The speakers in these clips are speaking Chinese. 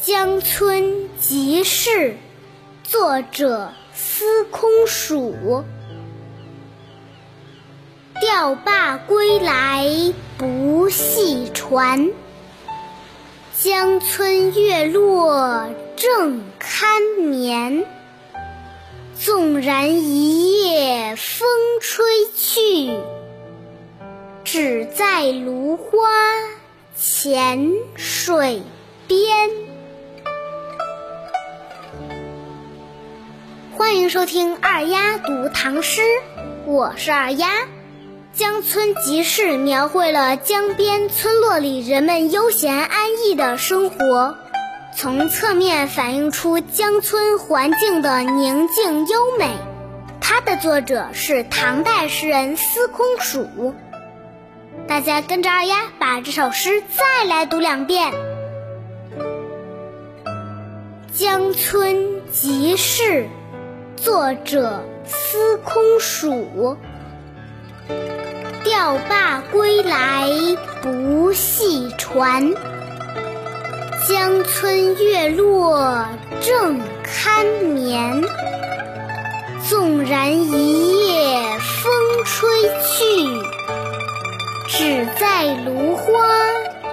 江村即事，作者司空曙。钓罢归来不系船，江村月落正堪眠。纵然一夜风吹去，只在芦花浅水边。欢迎收听二丫读唐诗，我是二丫。江村即事描绘了江边村落里人们悠闲安逸的生活，从侧面反映出江村环境的宁静优美。它的作者是唐代诗人司空曙。大家跟着二丫把这首诗再来读两遍。江村即事。作者司空曙。钓罢归来不系船，江村月落正堪眠。纵然一夜风吹去，只在芦花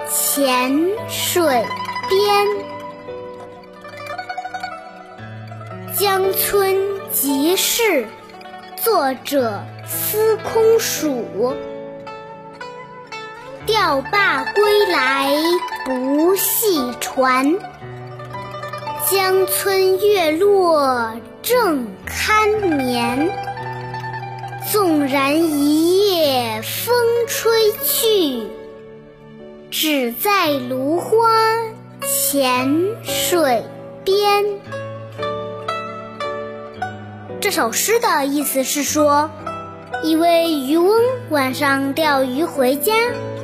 浅水边。江村。即事，作者司空曙。钓罢归来船，江村月落正堪眠。纵然一夜风吹去，只在芦花浅水边。这首诗的意思是说，一位渔翁晚上钓鱼回家，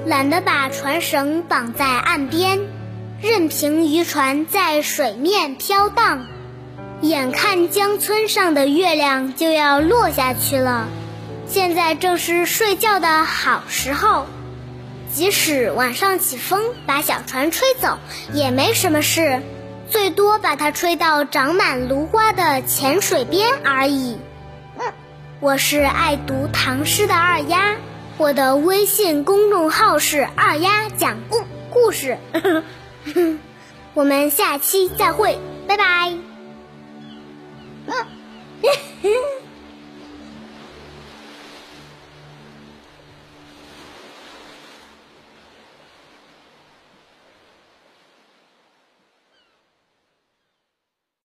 懒得把船绳绑在岸边，任凭渔船在水面飘荡。眼看江村上的月亮就要落下去了，现在正是睡觉的好时候。即使晚上起风把小船吹走，也没什么事。最多把它吹到长满芦花的浅水边而已。我是爱读唐诗的二丫，我的微信公众号是二丫讲故故事。我们下期再会，拜拜。